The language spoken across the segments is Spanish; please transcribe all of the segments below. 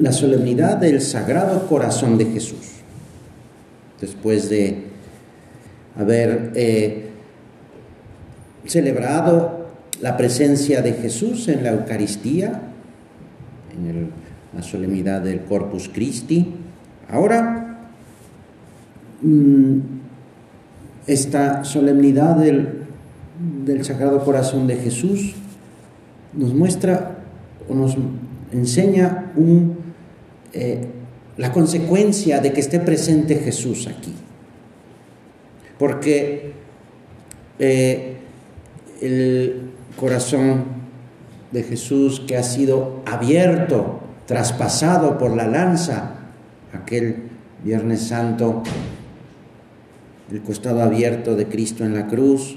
la solemnidad del Sagrado Corazón de Jesús. Después de haber eh, celebrado la presencia de Jesús en la Eucaristía, en la solemnidad del Corpus Christi, ahora mm, esta solemnidad del, del Sagrado Corazón de Jesús nos muestra o nos enseña un, eh, la consecuencia de que esté presente Jesús aquí. Porque eh, el corazón de Jesús que ha sido abierto, traspasado por la lanza, aquel Viernes Santo, el costado abierto de Cristo en la cruz,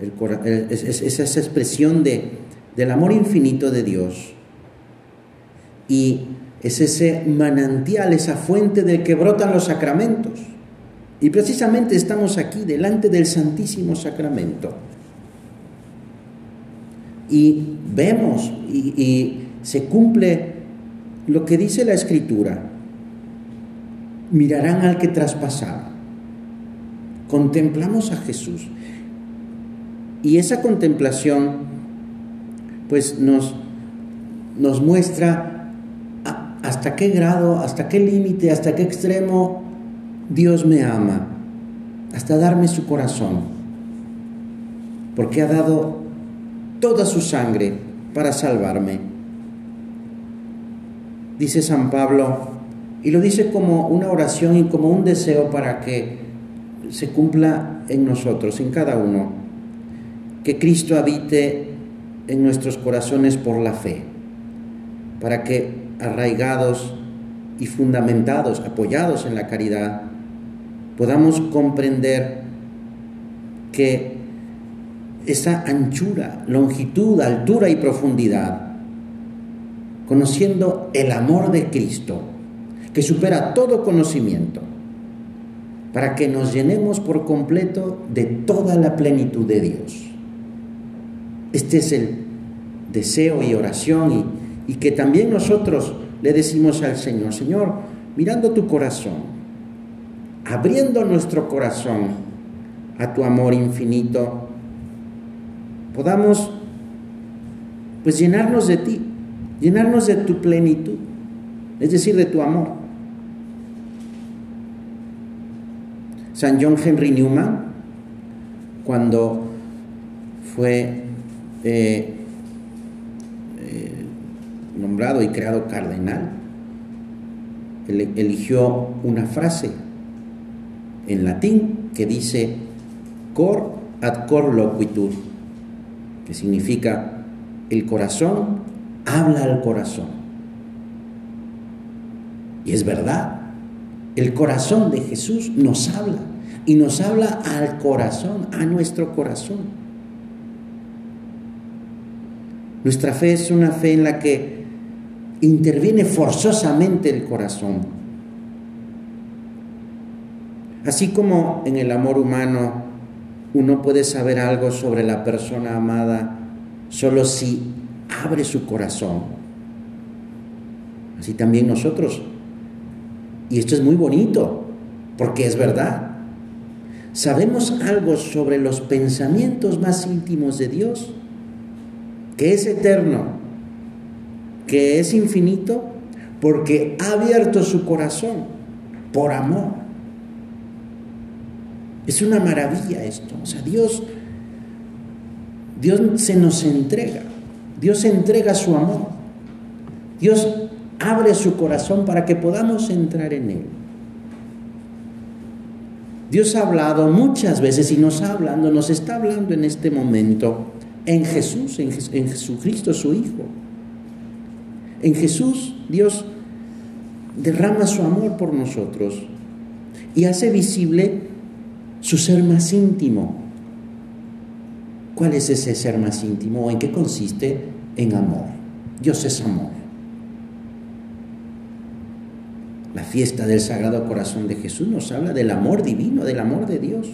es, esa expresión de, del amor infinito de Dios. Y es ese manantial, esa fuente del que brotan los sacramentos. Y precisamente estamos aquí delante del Santísimo Sacramento. Y vemos y, se cumple lo que dice la Escritura. Mirarán al que traspasaba. Contemplamos a Jesús. Y esa contemplación pues nos, nos muestra hasta qué grado, hasta qué límite, hasta qué extremo Dios me ama, hasta darme su corazón, porque ha dado toda su sangre para salvarme. Dice San Pablo, y lo dice como una oración y como un deseo para que se cumpla en nosotros, en cada uno, que Cristo habite en nuestros corazones por la fe, para que arraigados y fundamentados, apoyados en la caridad, podamos comprender que esa anchura, longitud, altura y profundidad, conociendo el amor de Cristo, que supera todo conocimiento, para que nos llenemos por completo de toda la plenitud de Dios. Este es el deseo y oración y, que también nosotros le decimos al Señor, Señor, mirando tu corazón, abriendo nuestro corazón a tu amor infinito, podamos pues llenarnos de ti, llenarnos de tu plenitud, es decir, de tu amor. San John Henry Newman, cuando fue eh, nombrado y creado cardenal, eligió una frase en latín que dice cor ad cor loquitur, que significa el corazón habla al corazón. Y es verdad, el corazón de Jesús nos habla y nos habla al corazón, a nuestro corazón. Nuestra fe es una fe en la que interviene forzosamente el corazón. Así como en el amor humano uno puede saber algo sobre la persona amada solo si abre su corazón. Así también nosotros. Y esto es muy bonito, porque es verdad. Sabemos algo sobre los pensamientos más íntimos de Dios que es eterno, que es infinito, porque ha abierto su corazón por amor. Es una maravilla esto. O sea, Dios, Dios se nos entrega. Dios entrega su amor. Dios abre su corazón para que podamos entrar en él. Dios ha hablado muchas veces y nos ha hablando, nos está hablando en este momento en Jesús, en, Jesucristo su Hijo. En Jesús Dios derrama su amor por nosotros y hace visible su ser más íntimo. ¿Cuál es ese ser más íntimo? ¿En qué consiste? En amor. Dios es amor. La fiesta del Sagrado Corazón de Jesús nos habla del amor divino, del amor de Dios.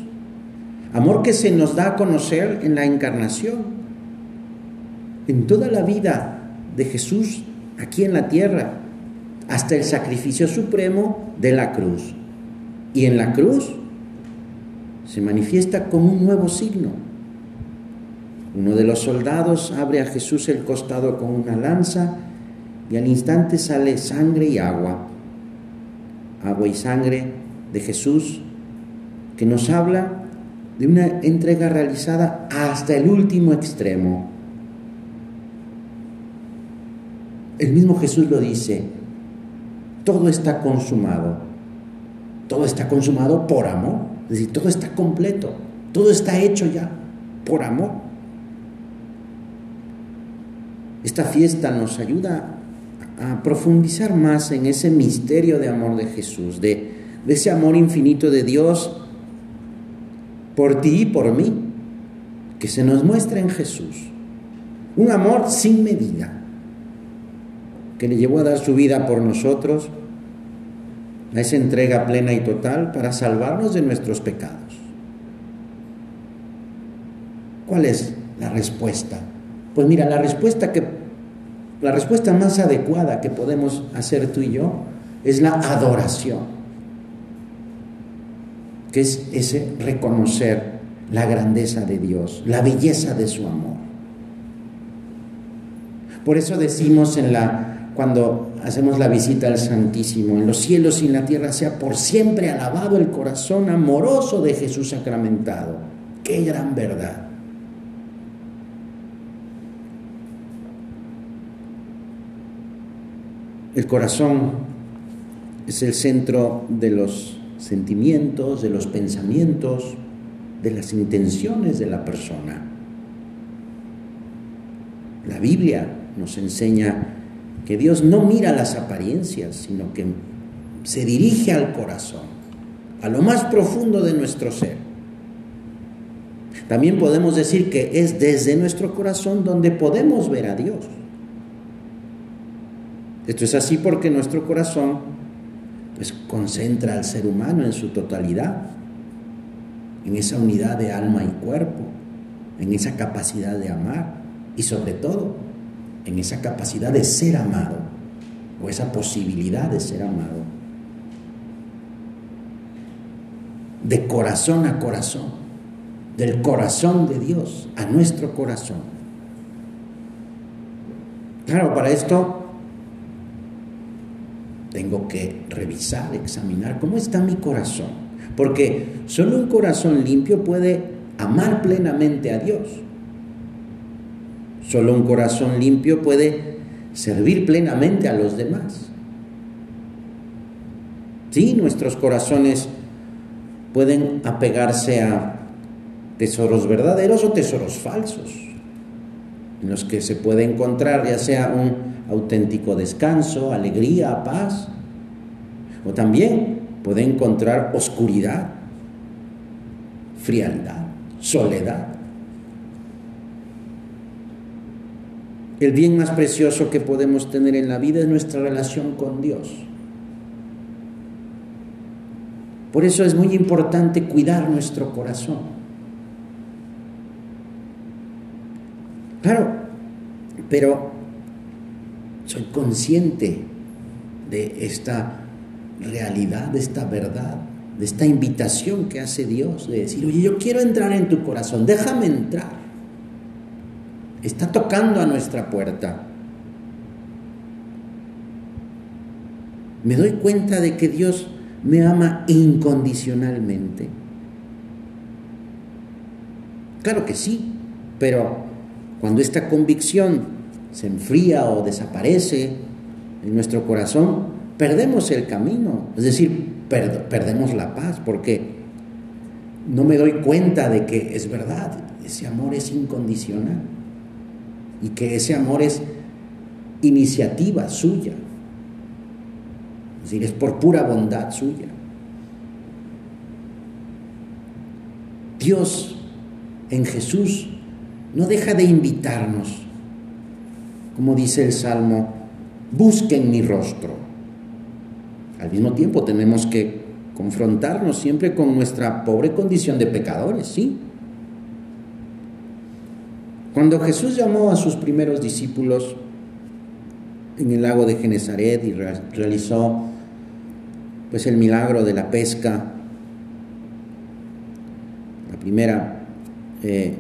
Amor que se nos da a conocer en la encarnación, en toda la vida de Jesús aquí en la tierra, hasta el sacrificio supremo de la cruz. Y en la cruz se manifiesta como un nuevo signo. Uno de los soldados abre a Jesús el costado con una lanza y al instante sale sangre y agua. Agua y sangre de Jesús que nos habla de una entrega realizada hasta el último extremo. El mismo Jesús lo dice, todo está consumado, todo está consumado por amor, es decir, todo está completo, todo está hecho ya por amor. Esta fiesta nos ayuda a profundizar más en ese misterio de amor de Jesús, de, de ese amor infinito de Dios por ti y por mí, que se nos muestra en Jesús. Un amor sin medida, que le llevó a dar su vida por nosotros, a esa entrega plena y total para salvarnos de nuestros pecados. ¿Cuál es la respuesta? Pues mira, la respuesta que la respuesta más adecuada que podemos hacer tú y yo es la adoración que es ese reconocer la grandeza de Dios, la belleza de su amor. Por eso decimos en la cuando hacemos la visita al Santísimo, en los cielos y en la tierra sea por siempre alabado el corazón amoroso de Jesús sacramentado. Qué gran verdad. El corazón es el centro de los sentimientos, de los pensamientos, de las intenciones de la persona. La Biblia nos enseña que Dios no mira las apariencias, sino que se dirige al corazón, a lo más profundo de nuestro ser. También podemos decir que es desde nuestro corazón donde podemos ver a Dios. Esto es así porque nuestro corazón pues concentra al ser humano en su totalidad, en esa unidad de alma y cuerpo, en esa capacidad de amar y sobre todo en esa capacidad de ser amado o esa posibilidad de ser amado. De corazón a corazón, del corazón de Dios a nuestro corazón. Claro, para esto tengo que revisar, examinar cómo está mi corazón. Porque solo un corazón limpio puede amar plenamente a Dios. Solo un corazón limpio puede servir plenamente a los demás. Sí, nuestros corazones pueden apegarse a tesoros verdaderos o tesoros falsos, en los que se puede encontrar ya sea un auténtico descanso, alegría, paz. O también puede encontrar oscuridad, frialdad, soledad. El bien más precioso que podemos tener en la vida es nuestra relación con Dios. Por eso es muy importante cuidar nuestro corazón. Claro, pero soy consciente de esta realidad, de esta verdad, de esta invitación que hace Dios, de decir, oye, yo quiero entrar en tu corazón, déjame entrar. Está tocando a nuestra puerta. Me doy cuenta de que Dios me ama incondicionalmente. Claro que sí, pero cuando esta convicción se enfría o desaparece en nuestro corazón, perdemos el camino, es decir, perdemos la paz, porque no me doy cuenta de que es verdad, ese amor es incondicional y que ese amor es iniciativa suya, es decir, es por pura bondad suya. Dios en Jesús no deja de invitarnos como dice el Salmo, busquen mi rostro. Al mismo tiempo tenemos que confrontarnos siempre con nuestra pobre condición de pecadores, ¿sí? Cuando Jesús llamó a sus primeros discípulos, en el lago de Genezaret y realizó pues el milagro de la pesca, la primera eh,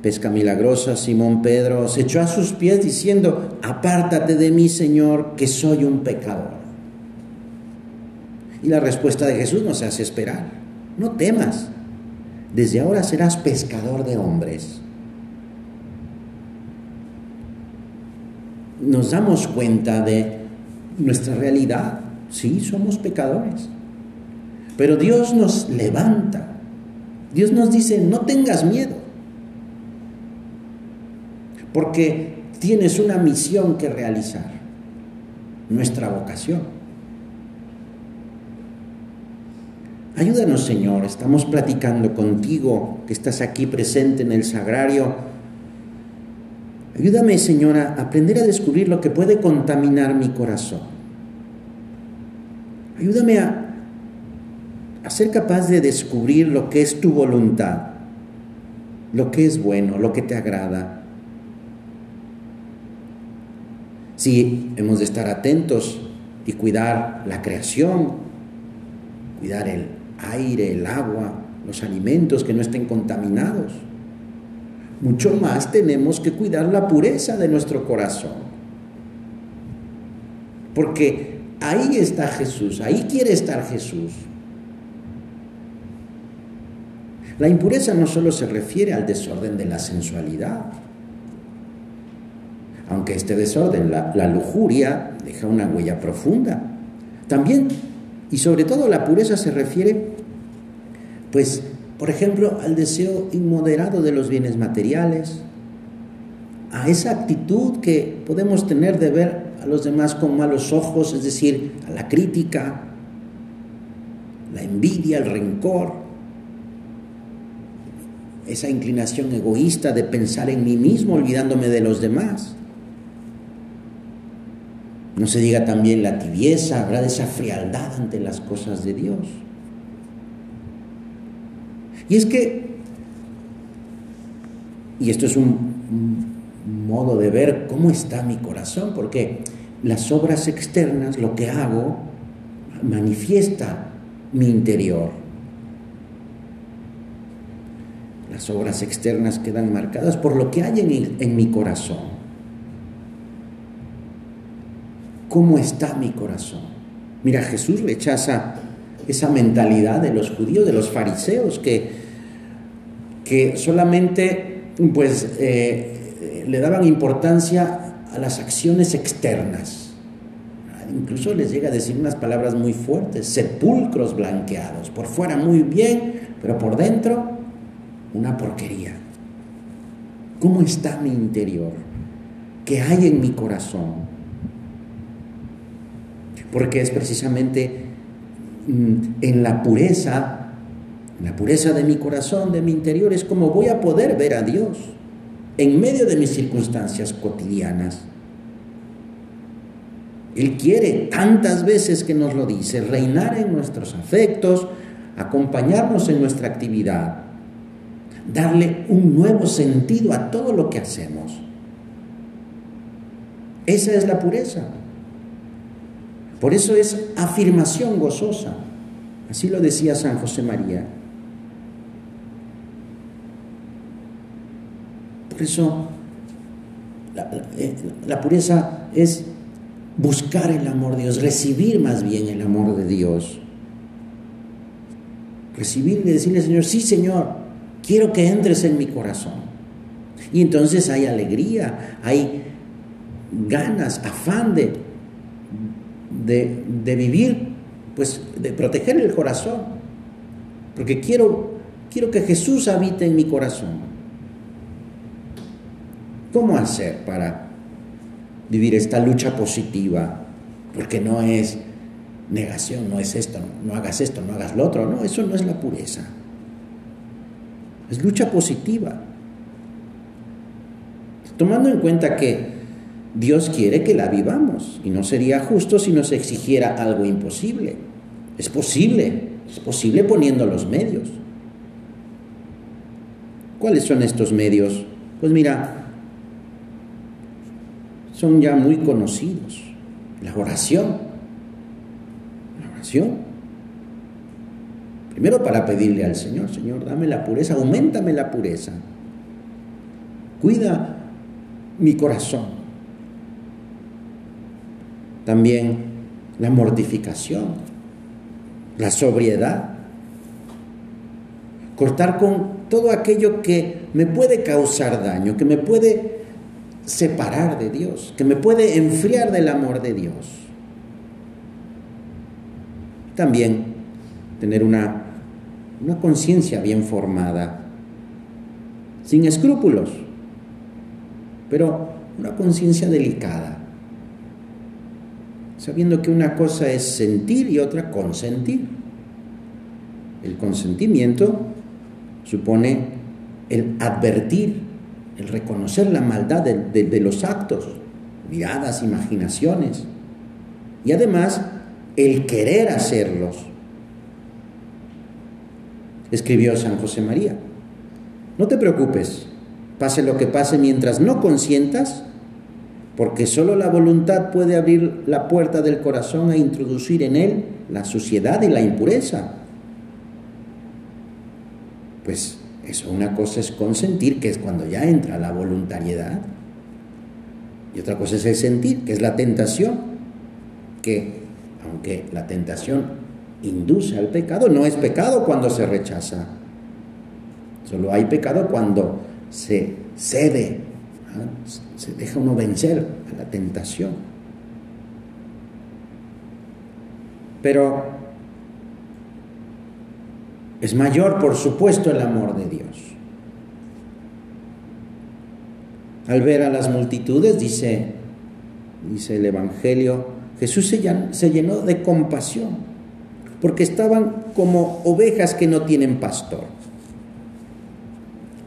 pesca milagrosa, Simón Pedro se echó a sus pies diciendo, apártate de mí, Señor, que soy un pecador. Y la respuesta de Jesús nos hace esperar, no temas, desde ahora serás pescador de hombres. Nos damos cuenta de nuestra realidad, sí, somos pecadores, pero Dios nos levanta, Dios nos dice, no tengas miedo, porque tienes una misión que realizar, nuestra vocación. Ayúdanos, Señor, estamos platicando contigo, que estás aquí presente en el sagrario. Ayúdame, Señor, a aprender a descubrir lo que puede contaminar mi corazón. Ayúdame a, a ser capaz de descubrir lo que es tu voluntad, lo que es bueno, lo que te agrada. Sí, hemos de estar atentos y cuidar la creación, cuidar el aire, el agua, los alimentos que no estén contaminados. Mucho más tenemos que cuidar la pureza de nuestro corazón. Porque ahí está Jesús, ahí quiere estar Jesús. La impureza no solo se refiere al desorden de la sensualidad, aunque este desorden, la, la lujuria, deja una huella profunda. También y sobre todo la pureza se refiere, pues, por ejemplo, al deseo inmoderado de los bienes materiales, a esa actitud que podemos tener de ver a los demás con malos ojos, es decir, a la crítica, la envidia, el rencor, esa inclinación egoísta de pensar en mí mismo olvidándome de los demás. No se diga también la tibieza, habrá de esa frialdad ante las cosas de Dios. Y es que, y esto es un, modo de ver cómo está mi corazón, porque las obras externas, lo que hago, manifiesta mi interior. Las obras externas quedan marcadas por lo que hay en, en mi corazón. ¿Cómo está mi corazón? Mira, Jesús rechaza esa mentalidad de los judíos, de los fariseos, que, que solamente pues, eh, le daban importancia a las acciones externas. Incluso les llega a decir unas palabras muy fuertes, sepulcros blanqueados, por fuera muy bien, pero por dentro una porquería. ¿Cómo está mi interior? ¿Qué hay en mi corazón? porque es precisamente en la pureza, en la pureza de mi corazón, de mi interior, es como voy a poder ver a Dios en medio de mis circunstancias cotidianas. Él quiere tantas veces que nos lo dice, reinar en nuestros afectos, acompañarnos en nuestra actividad, darle un nuevo sentido a todo lo que hacemos. Esa es la pureza. Por eso es afirmación gozosa. Así lo decía San José María. Por eso eh, la, pureza es buscar el amor de Dios, recibir más bien el amor de Dios. Recibir y decirle, Señor, sí, Señor, quiero que entres en mi corazón. Y entonces hay alegría, hay ganas, afán de de, vivir, pues de proteger el corazón, porque quiero, quiero que Jesús habite en mi corazón. ¿Cómo hacer para vivir esta lucha positiva? Porque no es negación, no es esto, no hagas esto, no hagas lo otro, no, eso no es la pureza. Es lucha positiva. Tomando en cuenta que Dios quiere que la vivamos y no sería justo si nos exigiera algo imposible. Es posible, es posible poniendo los medios. ¿Cuáles son estos medios? Pues mira, son ya muy conocidos. La oración. La oración. Primero para pedirle al Señor, Señor, dame la pureza, aumentame la pureza. Cuida mi corazón. También la mortificación, la sobriedad. Cortar con todo aquello que me puede causar daño, que me puede separar de Dios, que me puede enfriar del amor de Dios. También tener una, una conciencia bien formada, sin escrúpulos, pero una conciencia delicada, sabiendo que una cosa es sentir y otra consentir. El consentimiento supone el advertir, el reconocer la maldad de, los actos, miradas, imaginaciones, y además el querer hacerlos. Escribió San José María, no te preocupes, pase lo que pase mientras no consientas, porque solo la voluntad puede abrir la puerta del corazón e introducir en él la suciedad y la impureza. Pues eso, una cosa es consentir, que es cuando ya entra la voluntariedad, y otra cosa es el sentir, que es la tentación, que aunque la tentación induce al pecado, no es pecado cuando se rechaza. Solo hay pecado cuando se cede, se deja uno vencer a la tentación. Pero es mayor, por supuesto, el amor de Dios. Al ver a las multitudes, dice, dice el Evangelio, Jesús se llenó de compasión, porque estaban como ovejas que no tienen pastor.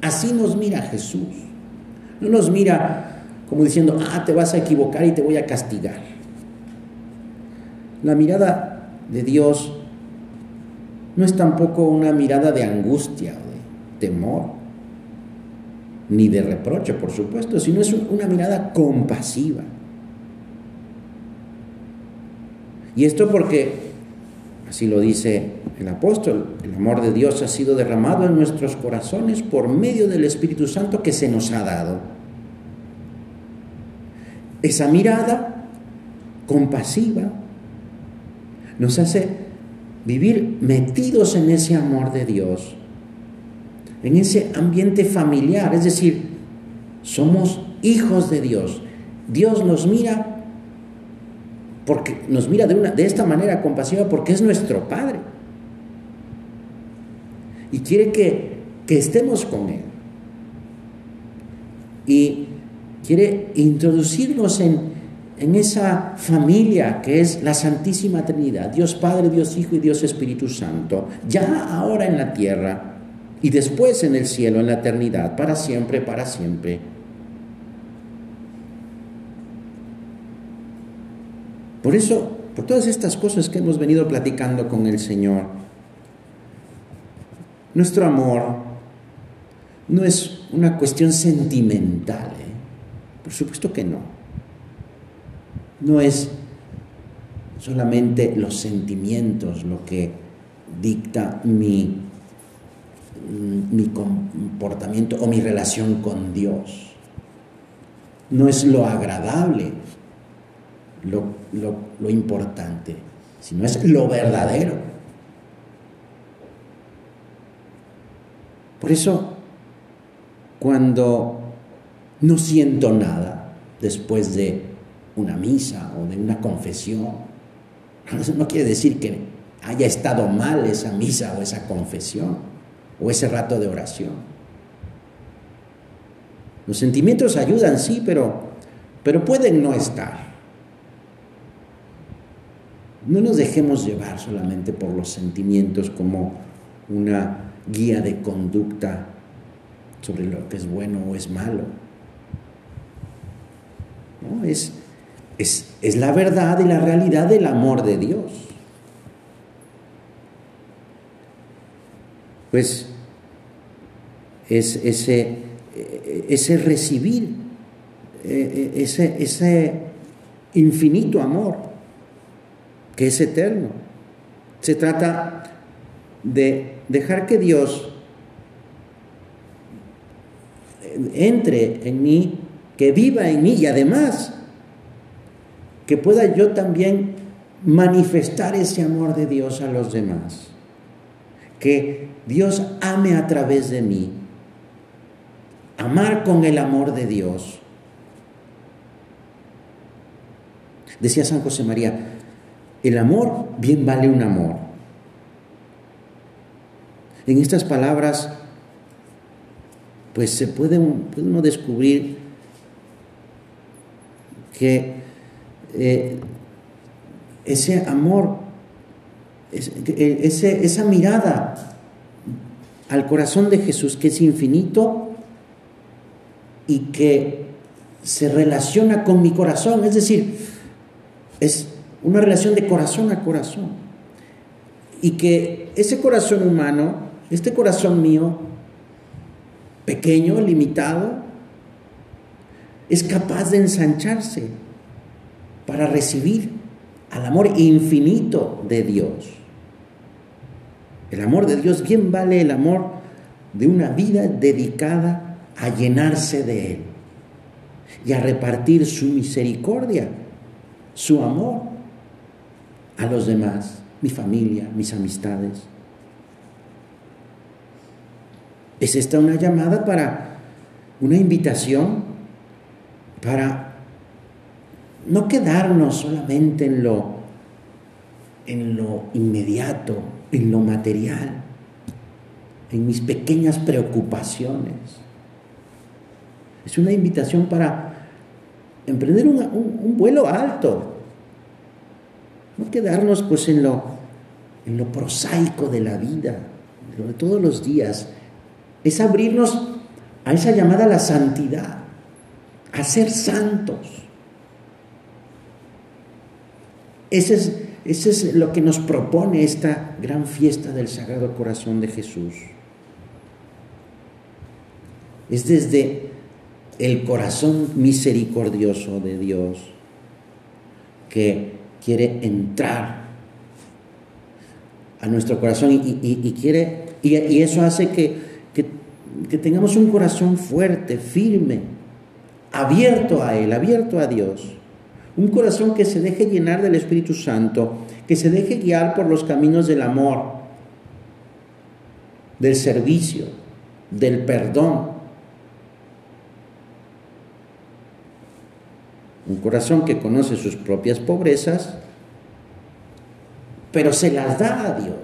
Así nos mira Jesús. No nos mira como diciendo, ah, te vas a equivocar y te voy a castigar. La mirada de Dios no es tampoco una mirada de angustia o de temor, ni de reproche, por supuesto, sino es una mirada compasiva. Y esto porque, así lo dice el apóstol, el amor de Dios ha sido derramado en nuestros corazones por medio del Espíritu Santo que se nos ha dado. Esa mirada compasiva nos hace vivir metidos en ese amor de Dios, en ese ambiente familiar, es decir, somos hijos de Dios. Dios nos mira porque nos mira de, una, de esta manera compasiva porque es nuestro Padre. Y quiere que, que estemos con Él. Y quiere introducirnos en, en esa familia que es la Santísima Trinidad, Dios Padre, Dios Hijo y Dios Espíritu Santo, ya ahora en la tierra y después en el cielo, en la eternidad, para siempre, para siempre. Por eso, por todas estas cosas que hemos venido platicando con el Señor, nuestro amor no es una cuestión sentimental, ¿eh? por supuesto que no no es solamente los sentimientos lo que dicta mi, mi comportamiento o mi relación con Dios. No es lo agradable lo, lo importante, sino es lo verdadero. Por eso, cuando no siento nada después de una misa o de una confesión. Eso no quiere decir que haya estado mal esa misa o esa confesión o ese rato de oración. Los sentimientos ayudan, sí, pero, pero pueden no estar. No nos dejemos llevar solamente por los sentimientos como una guía de conducta sobre lo que es bueno o es malo. ¿No? Es, es, la verdad y la realidad del amor de Dios. Pues es ese, recibir, eh, ese, ese infinito amor, que es eterno. Se trata de dejar que Dios entre en mí, que viva en mí y además que pueda yo también manifestar ese amor de Dios a los demás. Que Dios ame a través de mí. Amar con el amor de Dios. Decía San José María, el amor bien vale un amor. En estas palabras, pues se puede, uno descubrir que eh, ese amor, ese, esa mirada al corazón de Jesús que es infinito y que se relaciona con mi corazón, es decir, es una relación de corazón a corazón. Y que ese corazón humano, este corazón mío, pequeño, limitado, es capaz de ensancharse para recibir al amor infinito de Dios. El amor de Dios bien vale el amor de una vida dedicada a llenarse de Él y a repartir su misericordia, su amor a los demás, mi familia, mis amistades. Es esta una llamada para una invitación para no quedarnos solamente en lo, en lo inmediato, en lo material, en mis pequeñas preocupaciones. Es una invitación para emprender un, vuelo alto, quedarnos pues en lo, en lo prosaico de la vida, de todos los días, es abrirnos a esa llamada a la santidad, a ser santos. Ese es, es lo que nos propone esta gran fiesta del Sagrado Corazón de Jesús. Es desde el corazón misericordioso de Dios que quiere entrar a nuestro corazón y, quiere y, eso hace que, que tengamos un corazón fuerte, firme, abierto a Él, abierto a Dios. Un corazón que se deje llenar del Espíritu Santo, que se deje guiar por los caminos del amor, del servicio, del perdón. Un corazón que conoce sus propias pobrezas, pero se las da a Dios.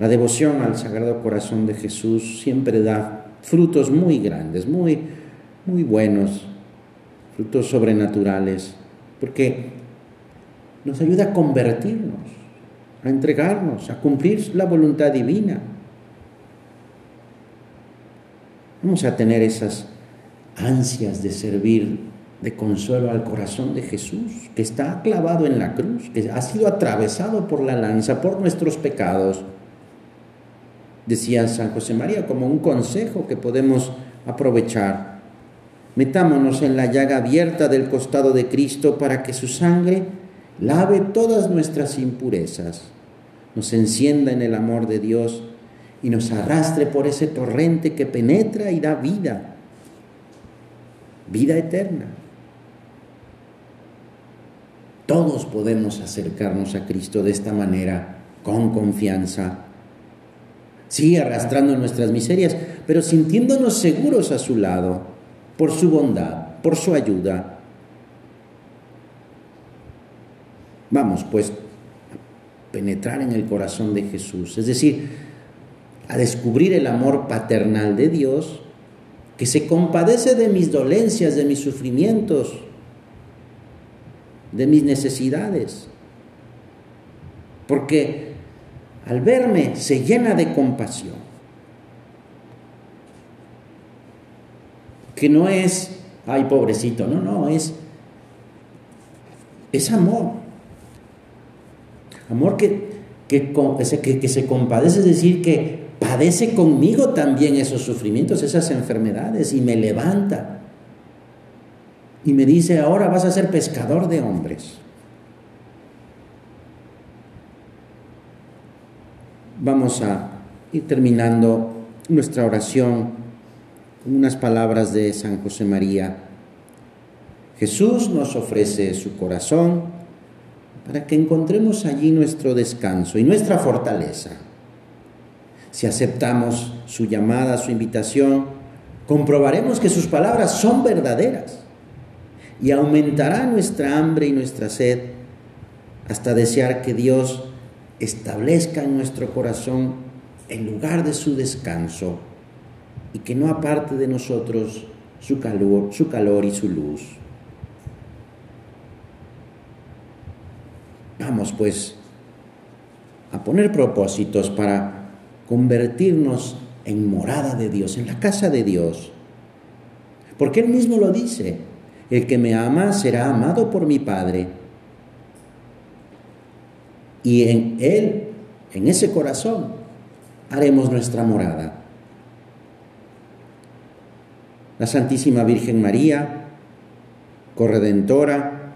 La devoción al Sagrado Corazón de Jesús siempre da frutos muy grandes, muy muy buenos, frutos sobrenaturales, porque nos ayuda a convertirnos, a entregarnos, a cumplir la voluntad divina. Vamos a tener esas ansias de servir de consuelo al corazón de Jesús, que está clavado en la cruz, que ha sido atravesado por la lanza, por nuestros pecados. Decía San José María como un consejo que podemos aprovechar. Metámonos en la llaga abierta del costado de Cristo para que su sangre lave todas nuestras impurezas, nos encienda en el amor de Dios y nos arrastre por ese torrente que penetra y da vida, vida eterna. Todos podemos acercarnos a Cristo de esta manera, con confianza. Sí, arrastrando nuestras miserias, pero sintiéndonos seguros a su lado por su bondad, por su ayuda. Vamos pues a penetrar en el corazón de Jesús, es decir, a descubrir el amor paternal de Dios que se compadece de mis dolencias, de mis sufrimientos, de mis necesidades. Porque al verme se llena de compasión. que no es, ay, pobrecito, no, no, es, es amor. Amor que, que, que, que se compadece, es decir, que padece conmigo también esos sufrimientos, esas enfermedades y me levanta y me dice, ahora vas a ser pescador de hombres. Vamos a ir terminando nuestra oración con unas palabras de San José María. Jesús nos ofrece su corazón para que encontremos allí nuestro descanso y nuestra fortaleza. Si aceptamos su llamada, su invitación, comprobaremos que sus palabras son verdaderas y aumentará nuestra hambre y nuestra sed hasta desear que Dios establezca en nuestro corazón el lugar de su descanso y que no aparte de nosotros su calor, su calor y su luz. Vamos pues a poner propósitos para convertirnos en morada de Dios, en la casa de Dios. Porque Él mismo lo dice, el que me ama será amado por mi Padre. Y en Él, en ese corazón, haremos nuestra morada. La Santísima Virgen María, corredentora,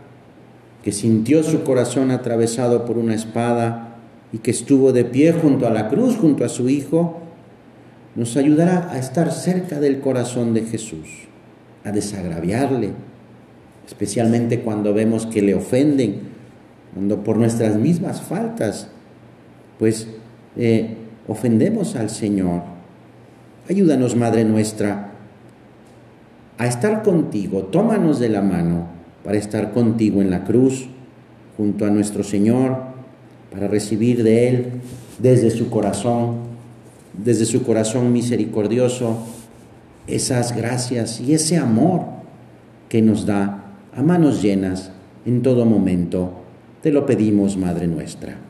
que sintió su corazón atravesado por una espada y que estuvo de pie junto a la cruz, junto a su Hijo, nos ayudará a estar cerca del corazón de Jesús, a desagraviarle, especialmente cuando vemos que le ofenden, cuando por nuestras mismas faltas, pues eh, ofendemos al Señor. Ayúdanos, Madre nuestra, a estar contigo, tómanos de la mano para estar contigo en la cruz, junto a nuestro Señor, para recibir de Él desde su corazón, desde su corazón misericordioso, esas gracias y ese amor que nos da a manos llenas en todo momento. Te lo pedimos, Madre nuestra.